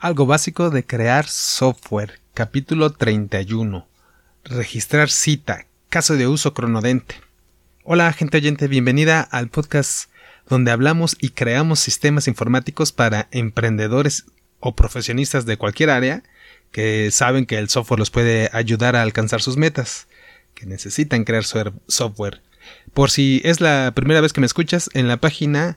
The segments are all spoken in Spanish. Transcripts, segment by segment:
Algo básico de crear software. Capítulo 31. Registrar cita. Caso de uso cronodente. Hola gente oyente, bienvenida al podcast donde hablamos y creamos sistemas informáticos para emprendedores o profesionistas de cualquier área que saben que el software los puede ayudar a alcanzar sus metas, que necesitan crear software. Por si es la primera vez que me escuchas, en la página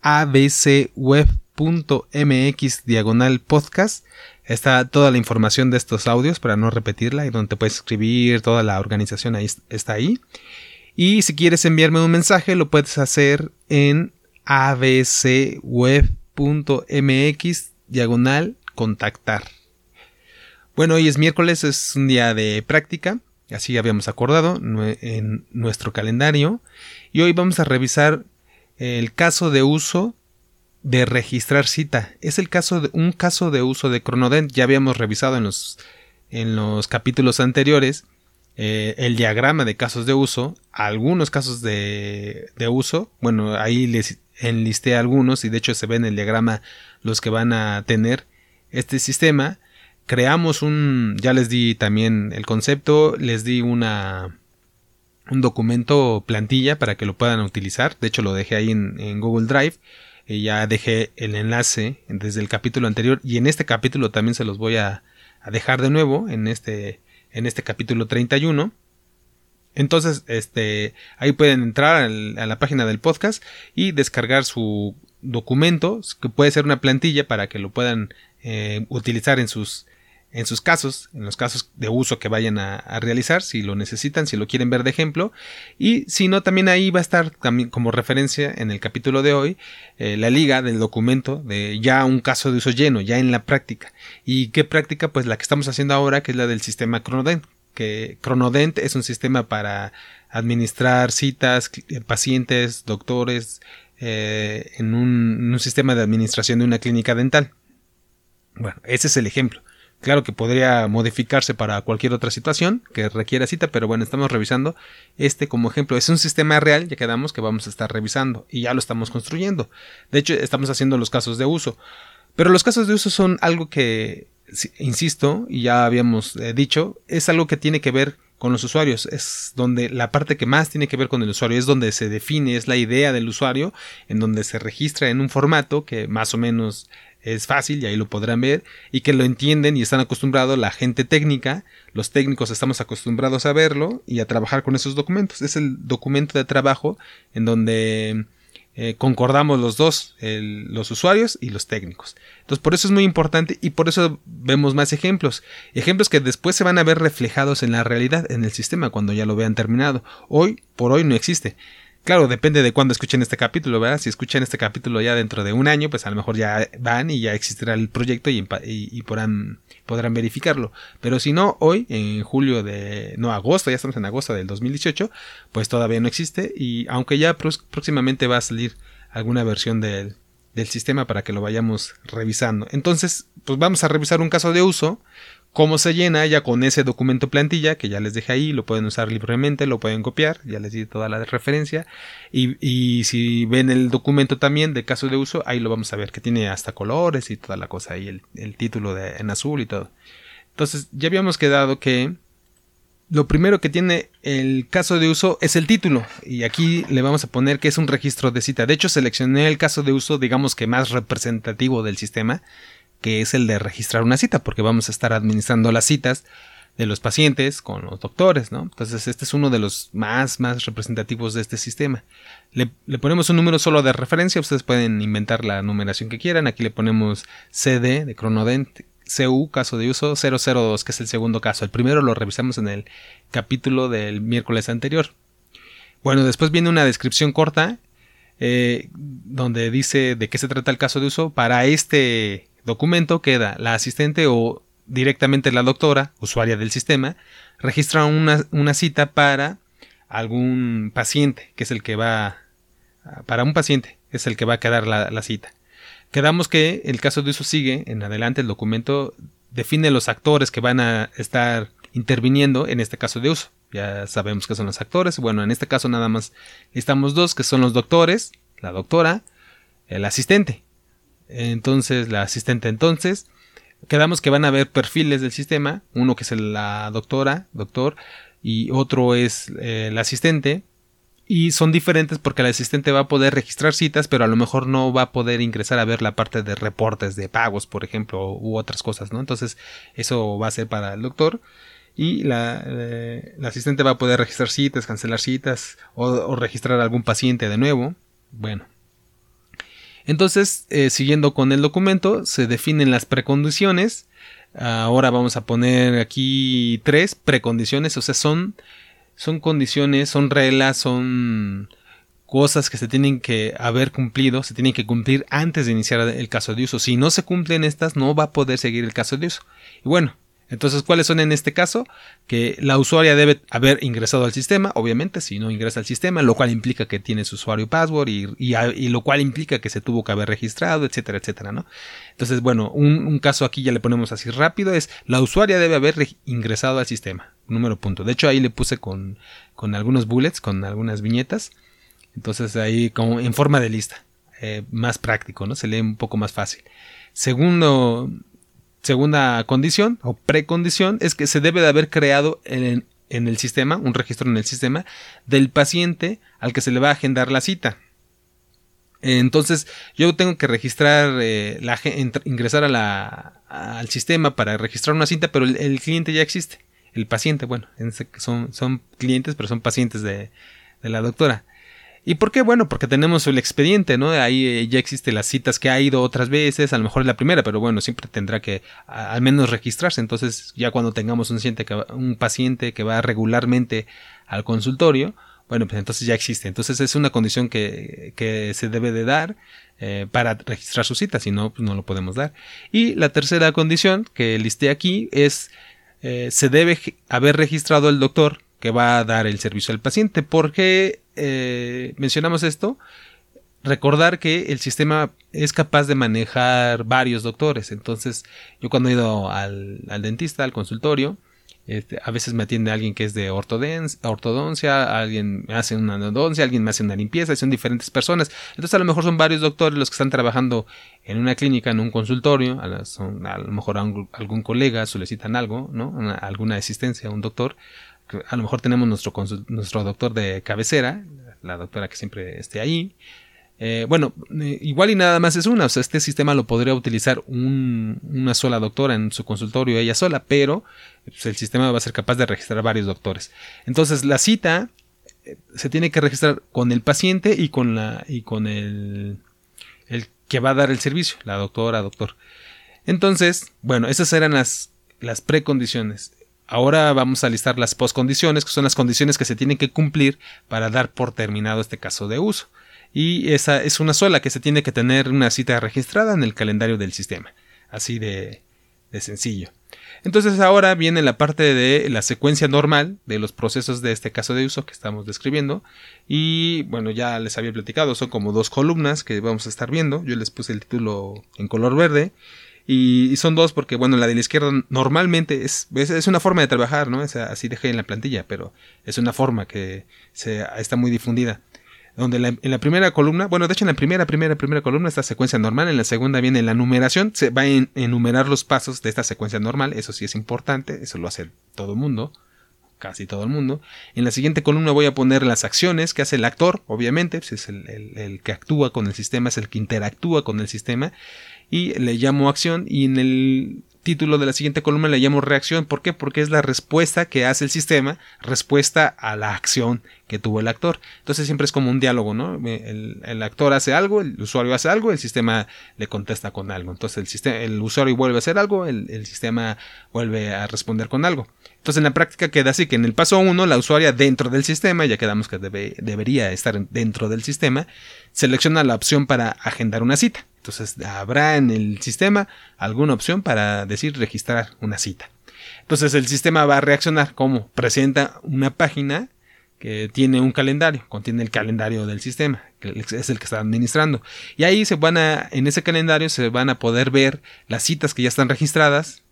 abcweb .mx diagonal podcast. Está toda la información de estos audios para no repetirla y donde puedes escribir toda la organización ahí está ahí. Y si quieres enviarme un mensaje lo puedes hacer en abcweb.mx diagonal contactar. Bueno hoy es miércoles es un día de práctica así habíamos acordado en nuestro calendario. Y hoy vamos a revisar el caso de uso de registrar cita. Es el caso de un caso de uso de Cronodent. Ya habíamos revisado en los, en los capítulos anteriores eh, el diagrama de casos de uso, algunos casos de, de uso. Bueno, ahí les enlisté algunos y de hecho se ve en el diagrama los que van a tener este sistema. Creamos un, ya les di también el concepto, les di una un documento plantilla para que lo puedan utilizar. De hecho lo dejé ahí en, en Google Drive ya dejé el enlace desde el capítulo anterior y en este capítulo también se los voy a, dejar de nuevo en este, en este capítulo 31. Entonces, este, ahí pueden entrar a la página del podcast y descargar su documento, que puede ser una plantilla para que lo puedan eh, utilizar en sus, en sus casos, en los casos de uso que vayan a, realizar, si lo necesitan, si lo quieren ver de ejemplo. Y si no, también ahí va a estar también como referencia en el capítulo de hoy eh, la liga del documento de ya un caso de uso lleno, ya en la práctica. ¿Y qué práctica? Pues la que estamos haciendo ahora, que es la del sistema Cronodent. Que Cronodent es un sistema para administrar citas, eh, pacientes, doctores, eh, en un sistema de administración de una clínica dental. Bueno, ese es el ejemplo. Claro que podría modificarse para cualquier otra situación que requiera cita, pero bueno, estamos revisando este como ejemplo. Es un sistema real, ya quedamos que vamos a estar revisando y ya lo estamos construyendo. De hecho, estamos haciendo los casos de uso. Pero los casos de uso son algo que, insisto, y ya habíamos eh, dicho, es algo que tiene que ver con los usuarios. Es donde la parte que más tiene que ver con el usuario es donde se define, es la idea del usuario, en donde se registra en un formato que más o menos es fácil y ahí lo podrán ver y que lo entienden y están acostumbrados la gente técnica, los técnicos estamos acostumbrados a verlo y a trabajar con esos documentos. Es el documento de trabajo en donde eh, concordamos los dos, los usuarios y los técnicos. Entonces por eso es muy importante y por eso vemos más ejemplos. Ejemplos que después se van a ver reflejados en la realidad, en el sistema, cuando ya lo vean terminado. Hoy, por hoy no existe. Claro, depende de cuándo escuchen este capítulo, ¿verdad? Si escuchan este capítulo ya dentro de un año, pues a lo mejor ya van y ya existirá el proyecto y, podrán verificarlo. Pero si no, hoy, en julio de... no, agosto, ya estamos en agosto del 2018, pues todavía no existe y aunque ya próximamente va a salir alguna versión del, del sistema para que lo vayamos revisando. Entonces, pues vamos a revisar un caso de uso cómo se llena ya con ese documento plantilla que ya les dejé ahí, lo pueden usar libremente, lo pueden copiar, ya les di toda la referencia y, y, si ven el documento también de caso de uso, ahí lo vamos a ver que tiene hasta colores y toda la cosa ahí, el, el título de, en azul y todo. Entonces ya habíamos quedado que lo primero que tiene el caso de uso es el título y aquí le vamos a poner que es un registro de cita. De hecho seleccioné el caso de uso digamos que más representativo del sistema que es el de registrar una cita, porque vamos a estar administrando las citas de los pacientes con los doctores, ¿no? Entonces este es uno de los más, más representativos de este sistema. Le, ponemos un número solo de referencia, ustedes pueden inventar la numeración que quieran, aquí le ponemos CD de Cronodent, CU, caso de uso 002, que es el segundo caso. El primero lo revisamos en el capítulo del miércoles anterior. Bueno, después viene una descripción corta eh, donde dice de qué se trata el caso de uso. Para este documento queda la asistente o directamente la doctora, usuaria del sistema, registra una, cita para algún paciente, que es el que va, para un paciente, es el que va a quedar la, la cita. Quedamos que el caso de uso sigue, en adelante el documento define los actores que van a estar interviniendo en este caso de uso. Ya sabemos que son los actores. Bueno, en este caso nada más estamos dos, que son los doctores, la doctora, el asistente. Entonces, la asistente entonces quedamos que van a haber perfiles del sistema, uno que es la doctora, doctor, y otro es eh, el asistente, y son diferentes porque el asistente va a poder registrar citas, pero a lo mejor no va a poder ingresar a ver la parte de reportes de pagos, por ejemplo, u otras cosas, ¿no? Entonces, eso va a ser para el doctor. Y la, eh, asistente va a poder registrar citas, cancelar citas o, registrar algún paciente de nuevo. Bueno. Entonces, eh, siguiendo con el documento, se definen las precondiciones. Ahora vamos a poner aquí tres precondiciones, o sea, son son condiciones, son reglas, son cosas que se tienen que haber cumplido, se tienen que cumplir antes de iniciar el caso de uso. Si no se cumplen estas, no va a poder seguir el caso de uso. Y bueno, entonces, ¿cuáles son en este caso? Que la usuaria debe haber ingresado al sistema, obviamente, si no ingresa al sistema, lo cual implica que tiene su usuario y password y, lo cual implica que se tuvo que haber registrado, etcétera, etcétera, ¿no? Entonces, bueno, un, caso aquí ya le ponemos así rápido es la usuaria debe haber ingresado al sistema, número punto. De hecho, ahí le puse con, con algunos bullets, con algunas viñetas. Entonces, ahí como en forma de lista, eh, más práctico, ¿no? Se lee un poco más fácil. Segundo, segunda condición o precondición es que se debe de haber creado en, el sistema, un registro en el sistema del paciente al que se le va a agendar la cita. Entonces, yo tengo que registrar, eh, la, ingresar a la, al sistema para registrar una cita, pero el, cliente ya existe. El paciente, bueno, son, son clientes, pero son pacientes de, de la doctora. ¿Y por qué? Bueno, porque tenemos el expediente, ¿no? Ahí eh, ya existen las citas que ha ido otras veces, a lo mejor es la primera, pero bueno, siempre tendrá que al menos registrarse. Entonces, ya cuando tengamos un paciente que, un paciente que va regularmente al consultorio, bueno, pues entonces ya existe. Entonces es una condición que, que se debe de dar eh, para registrar su cita, si no, pues no lo podemos dar. Y la tercera condición que listé aquí es eh, se debe haber registrado el doctor que va a dar el servicio al paciente. ¿Por qué eh, mencionamos esto? Recordar que el sistema es capaz de manejar varios doctores. Entonces, yo cuando he ido al, dentista, al consultorio, este, a veces me atiende alguien que es de ortodoncia, alguien me hace una endodoncia, alguien me hace una limpieza, son diferentes personas. Entonces a lo mejor son varios doctores los que están trabajando en una clínica, en un consultorio, a, lo mejor algún colega solicitan algo, ¿no? alguna asistencia a un doctor a lo mejor tenemos nuestro, nuestro doctor de cabecera, la doctora que siempre esté ahí. Eh, bueno, eh, igual y nada más es una, o sea, este sistema lo podría utilizar una sola doctora en su consultorio, ella sola, pero pues, el sistema va a ser capaz de registrar varios doctores. Entonces, la cita eh, se tiene que registrar con el paciente y con la y con el, el que va a dar el servicio, la doctora, doctor. Entonces, bueno, esas eran las, las precondiciones. Ahora vamos a listar las postcondiciones, que son las condiciones que se tienen que cumplir para dar por terminado este caso de uso. Y esa es una sola, que se tiene que tener una cita registrada en el calendario del sistema. Así de, de sencillo. Entonces ahora viene la parte de la secuencia normal de los procesos de este caso de uso que estamos describiendo. Y bueno, ya les había platicado, son como dos columnas que vamos a estar viendo. Yo les puse el título en color verde y, son dos porque, bueno, la de la izquierda normalmente es, es, una forma de trabajar, ¿no? Es, así dejé en la plantilla, pero es una forma que se, está muy difundida. Donde en la primera columna, bueno, de hecho en la primera, primera, primera columna está secuencia normal, en la segunda viene la numeración, se va a enumerar los pasos de esta secuencia normal, eso sí es importante, eso lo hace todo el mundo, casi todo el mundo. En la siguiente columna voy a poner las acciones que hace el actor, obviamente, pues es el, el, que actúa con el sistema, es el que interactúa con el sistema y le llamo acción y en el título de la siguiente columna le llamo reacción. ¿Por qué? Porque es la respuesta que hace el sistema, respuesta a la acción que tuvo el actor. Entonces siempre es como un diálogo, ¿no? El, actor hace algo, el usuario hace algo, el sistema le contesta con algo. Entonces el, sistema, el usuario vuelve a hacer algo, el, sistema vuelve a responder con algo. Entonces en la práctica queda así que en el paso 1 la usuaria dentro del sistema, ya quedamos que debería estar dentro del sistema, selecciona la opción para agendar una cita. Entonces habrá en el sistema alguna opción para decir registrar una cita. Entonces el sistema va a reaccionar como presenta una página que tiene un calendario, contiene el calendario del sistema, que es el que está administrando. Y ahí se van a, en ese calendario se van a poder ver las citas que ya están registradas.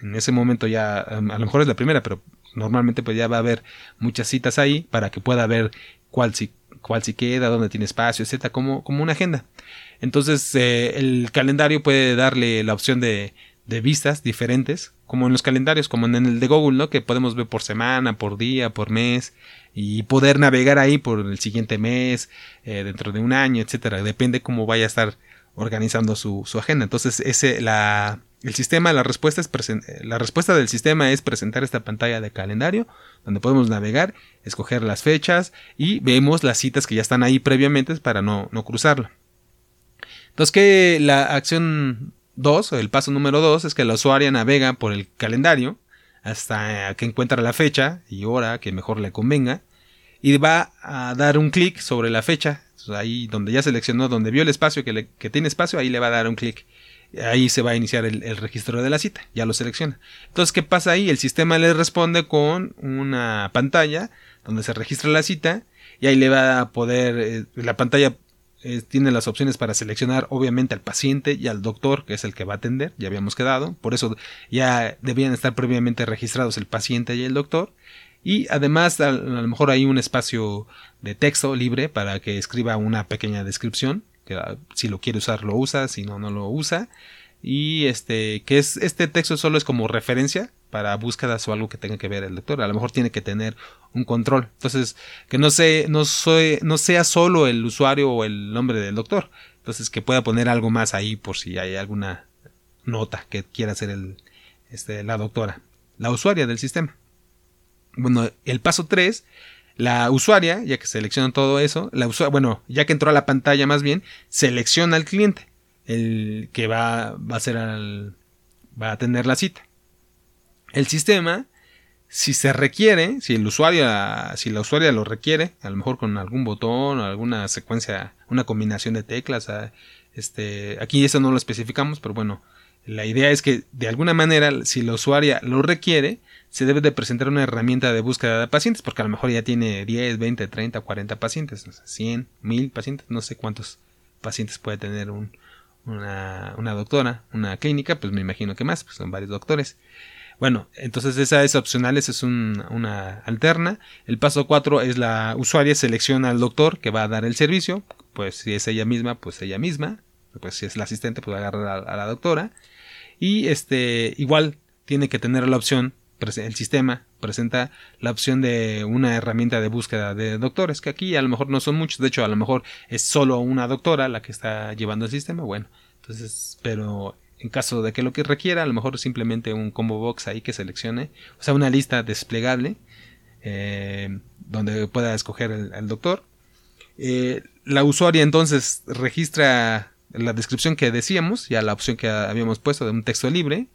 En ese momento ya, a lo mejor es la primera, pero normalmente pues ya va a haber muchas citas ahí para que pueda ver cuál si, cuál si queda, dónde tiene espacio, etcétera, como, como una agenda. Entonces eh, el calendario puede darle la opción de, vistas diferentes, como en los calendarios, como en el de Google, ¿no? Que podemos ver por semana, por día, por mes, y poder navegar ahí por el siguiente mes, eh, dentro de un año, etcétera. Depende cómo vaya a estar organizando su, agenda. Entonces, ese, la, el sistema, la respuesta, es la respuesta del sistema es presentar esta pantalla de calendario donde podemos navegar, escoger las fechas y vemos las citas que ya están ahí previamente para no, no cruzarlo. Entonces, que la acción 2, el paso número 2, es que la usuaria navega por el calendario hasta que encuentra la fecha y hora que mejor le convenga y va a dar un clic sobre la fecha, ahí donde ya seleccionó, donde vio el espacio que, tiene espacio, ahí le va a dar un clic ahí se va a iniciar el, registro de la cita, ya lo selecciona. Entonces, ¿qué pasa ahí? El sistema le responde con una pantalla donde se registra la cita y ahí le va a poder, eh, la pantalla tiene las opciones para seleccionar obviamente al paciente y al doctor, que es el que va a atender, ya habíamos quedado, por eso ya debían estar previamente registrados el paciente y el doctor. Y además a, a lo mejor hay un espacio de texto libre para que escriba una pequeña descripción Ah, si lo quiere usar lo usa, si no, no lo usa. Y este, que es, este texto solo es como referencia para búsquedas o algo que tenga que ver el lector. A lo mejor tiene que tener un control. Entonces, que no, sé, no, soy, no sea solo el usuario o el nombre del doctor. Entonces, que pueda poner algo más ahí por si hay alguna nota que quiera hacer el, este, la doctora, la usuaria del sistema. Bueno, el paso 3 la usuaria, ya que selecciona todo eso, la bueno, ya que entró a la pantalla más bien, selecciona al cliente, el que va, va a ser al, va a tener la cita. El sistema, si se requiere, si el usuario, si la usuaria lo requiere, a lo mejor con algún botón o alguna secuencia, una combinación de teclas, este, aquí eso no lo especificamos, pero bueno, la idea es que de alguna manera, si la usuaria lo requiere, se debe de presentar una herramienta de búsqueda de pacientes, porque a lo mejor ya tiene 10, 20, 30, 40 pacientes, 100, 1000 pacientes, no sé cuántos pacientes puede tener una, doctora, una clínica, pues me imagino que más, pues son varios doctores. Bueno, entonces esa es opcional, esa es una alterna. El paso 4 es la usuaria selecciona al doctor que va a dar el servicio, pues si es ella misma, pues ella misma, pues si es la asistente, pues va a a la doctora. Y este, igual tiene que tener la opción el sistema presenta la opción de una herramienta de búsqueda de doctores, que aquí a lo mejor no son muchos, de hecho a lo mejor es solo una doctora la que está llevando el sistema, bueno, entonces, pero en caso de que lo que requiera, a lo mejor simplemente un combo box ahí que seleccione, o sea, una lista desplegable eh, donde pueda escoger el, doctor. Eh, la usuaria entonces registra la descripción que decíamos, ya la opción que habíamos puesto de un texto libre,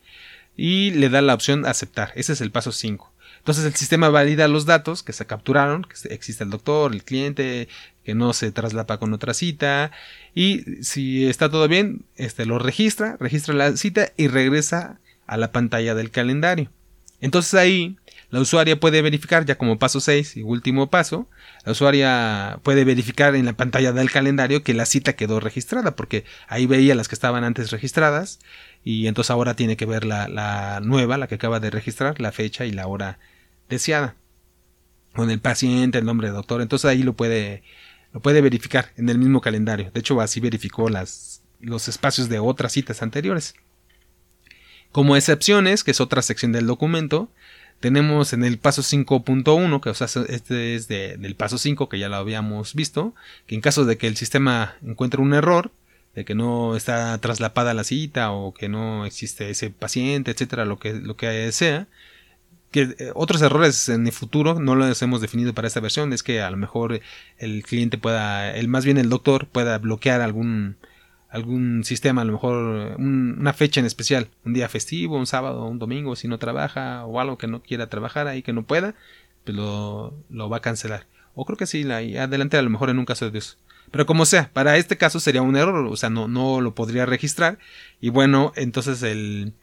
y le da la opción aceptar. Ese es el paso 5. Entonces el sistema valida los datos que se capturaron, que existe el doctor, el cliente, que no se traslapa con otra cita y si está todo bien, este lo registra, registra la cita y regresa a la pantalla del calendario. Entonces ahí la usuaria puede verificar, ya como paso 6 y último paso, la usuaria puede verificar en la pantalla del calendario que la cita quedó registrada, porque ahí veía las que estaban antes registradas y entonces ahora tiene que ver la, nueva, la que acaba de registrar, la fecha y la hora deseada. Con el paciente, el nombre del doctor, entonces ahí lo puede, lo puede verificar en el mismo calendario. De hecho, así verificó las, los espacios de otras citas anteriores. Como excepciones, que es otra sección del documento, tenemos en el paso 5.1, que este es del paso 5 que ya lo habíamos visto, que en caso de que el sistema encuentre un error, de que no está traslapada la cita o que no existe ese paciente, etcétera, lo que, lo que sea. Que eh, otros errores en el futuro no los hemos definido para esta versión, es que a lo mejor el cliente pueda, el más bien el doctor pueda bloquear algún algún sistema, a lo mejor una fecha en especial, un día festivo, un sábado, un domingo, si no trabaja o algo que no quiera trabajar ahí, que no pueda, pues lo, lo va a cancelar. O creo que sí, la, adelante a lo mejor en un caso de Dios. Pero como sea, para este caso sería un error, o sea, no, no lo podría registrar. Y bueno, entonces el,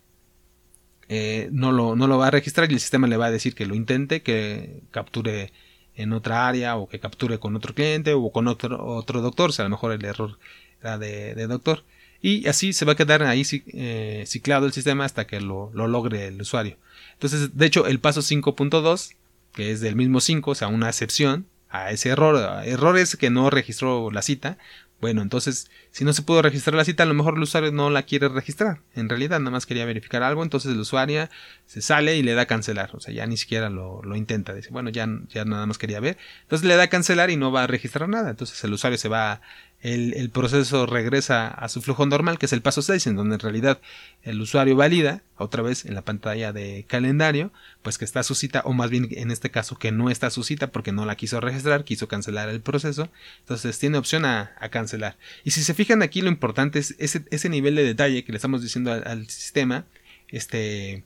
eh, no, lo, no lo va a registrar y el sistema le va a decir que lo intente, que capture en otra área o que capture con otro cliente o con otro, otro doctor, o sea, a lo mejor el error era de, doctor. Y así se va a quedar ahí eh, ciclado el sistema hasta que lo, lo, logre el usuario. Entonces, de hecho, el paso 5.2, que es del mismo 5, o sea, una excepción, a ese error. Error es que no registró la cita. Bueno, entonces, si no se pudo registrar la cita, a lo mejor el usuario no la quiere registrar. En realidad, nada más quería verificar algo, entonces el usuario se sale y le da cancelar. O sea, ya ni siquiera lo, lo intenta. Dice, bueno, ya, ya nada más quería ver. Entonces le da cancelar y no va a registrar nada. Entonces el usuario se va el, proceso regresa a su flujo normal, que es el paso 6, en donde en realidad el usuario valida, otra vez en la pantalla de calendario, pues que está su cita, o más bien en este caso que no está su cita porque no la quiso registrar, quiso cancelar el proceso, entonces tiene opción a, cancelar. Y si se fijan aquí, lo importante es ese, ese nivel de detalle que le estamos diciendo al sistema, este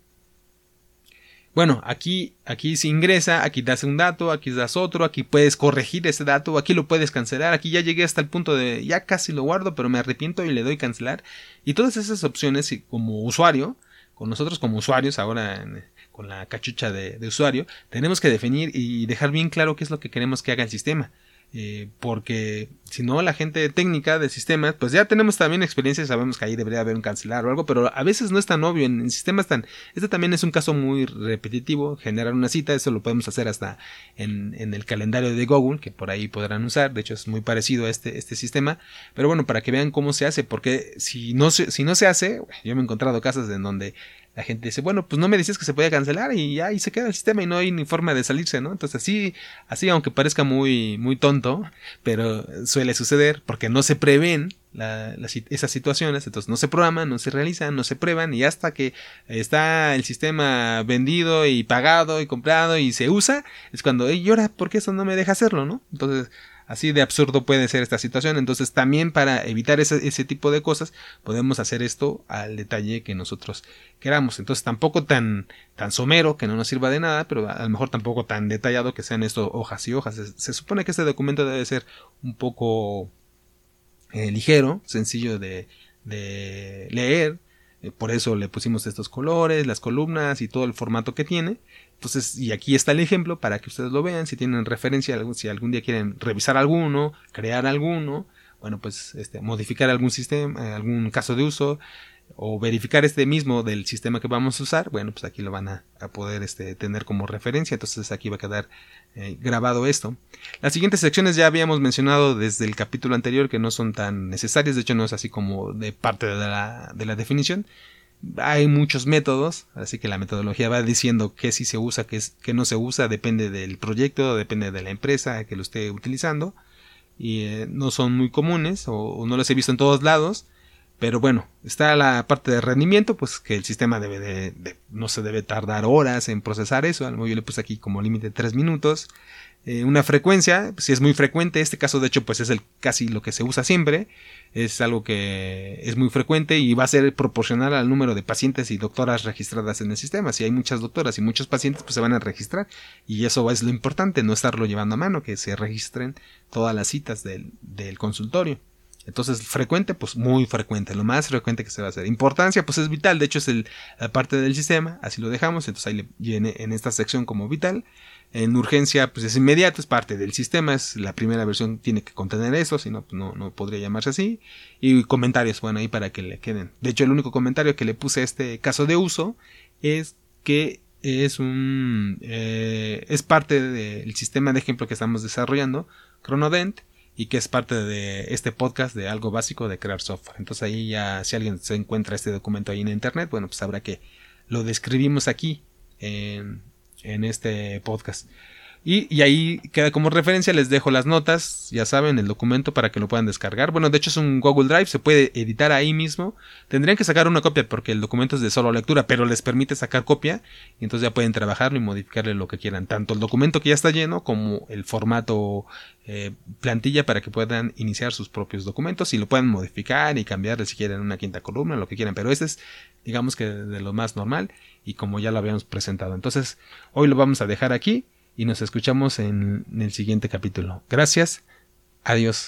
bueno, aquí, aquí se ingresa, aquí das un dato, aquí das otro, aquí puedes corregir ese dato, aquí lo puedes cancelar, aquí ya llegué hasta el punto de ya casi lo guardo, pero me arrepiento y le doy cancelar. Y todas esas opciones como usuario, con nosotros como usuarios, ahora con la cachucha de usuario, tenemos que definir y dejar bien claro qué es lo que queremos que haga el sistema. Eh, porque si no la gente técnica de sistemas, pues ya tenemos también experiencia sabemos que ahí debería haber un cancelar o algo, pero a veces no es tan obvio, en, sistemas tan... Este también es un caso muy repetitivo, generar una cita, eso lo podemos hacer hasta en, en el calendario de Google, que por ahí podrán usar, de hecho es muy parecido a este, este sistema, pero bueno, para que vean cómo se hace, porque si no se, si no se hace, yo me he encontrado casos en donde la gente dice, bueno, pues no me dices que se puede cancelar y ya ahí se queda el sistema y no hay ni forma de salirse, ¿no? Entonces así, así aunque parezca muy, muy tonto, pero suele suceder porque no se prevén esas situaciones, entonces no se programan, no se realizan, no se prueban y hasta que está el sistema vendido y pagado y comprado y se usa, es cuando, y ahora, ¿por qué eso no me deja hacerlo, no? Entonces, Así de absurdo puede ser esta situación. Entonces también para evitar ese, tipo de cosas podemos hacer esto al detalle que nosotros queramos. Entonces tampoco tan, tan somero que no nos sirva de nada, pero a lo mejor tampoco tan detallado que sean esto hojas y hojas. Se, supone que este documento debe ser un poco eh, ligero, sencillo de, de leer. Eh, por eso le pusimos estos colores, las columnas y todo el formato que tiene. Entonces, y aquí está el ejemplo para que ustedes lo vean, si tienen referencia, si algún día quieren revisar alguno, crear alguno, bueno, pues este, modificar algún sistema, eh, algún caso de uso, o verificar este mismo del sistema que vamos a usar, bueno, pues aquí lo van a, poder este, tener como referencia, entonces aquí va a quedar eh, grabado esto. Las siguientes secciones ya habíamos mencionado desde el capítulo anterior que no son tan necesarias, de hecho no es así como de parte de la, de la definición, hay muchos métodos, así que la metodología va diciendo qué sí se usa, qué, qué no se usa, depende del proyecto, depende de la empresa que lo esté utilizando. Y eh, no son muy comunes o, no los he visto en todos lados. Pero bueno, está la parte de rendimiento, pues que el sistema debe de, no se debe tardar horas en procesar eso. Yo le puse aquí como límite 3 minutos. Eh, una frecuencia, si es muy frecuente, este caso de hecho pues es el casi lo que se usa siempre, es algo que es muy frecuente y va a ser proporcional al número de pacientes y doctoras registradas en el sistema. Si hay muchas doctoras y muchos pacientes pues se van a registrar y eso es lo importante, no estarlo llevando a mano, que se registren todas las citas del, del consultorio. Entonces, frecuente, pues muy frecuente, lo más frecuente que se va a hacer. Importancia, pues es vital, de hecho es la parte del sistema, así lo dejamos, entonces ahí le viene en esta sección como vital. En urgencia, pues es inmediato, es parte del sistema, es la primera versión tiene que contener eso, si no, pues no, no podría llamarse así. Y comentarios, bueno, ahí para que le queden. De hecho, el único comentario que le puse a este caso de uso es que es un eh, es parte del sistema de ejemplo que estamos desarrollando, Chronodent, y que es parte de este podcast de algo básico de crear software. Entonces ahí ya si alguien se encuentra este documento ahí en internet, bueno, pues sabrá que lo describimos aquí en, en este podcast. Y, ahí queda como referencia, les dejo las notas, ya saben, el documento para que lo puedan descargar. Bueno, de hecho es un Google Drive, se puede editar ahí mismo. Tendrían que sacar una copia porque el documento es de solo lectura, pero les permite sacar copia y entonces ya pueden trabajarlo y modificarle lo que quieran. Tanto el documento que ya está lleno como el formato eh, plantilla para que puedan iniciar sus propios documentos y lo puedan modificar y cambiarle si quieren una quinta columna, lo que quieran. Pero este es, digamos que de lo más normal y como ya lo habíamos presentado. Entonces, hoy lo vamos a dejar aquí y nos escuchamos en el siguiente capítulo. Gracias. Adiós.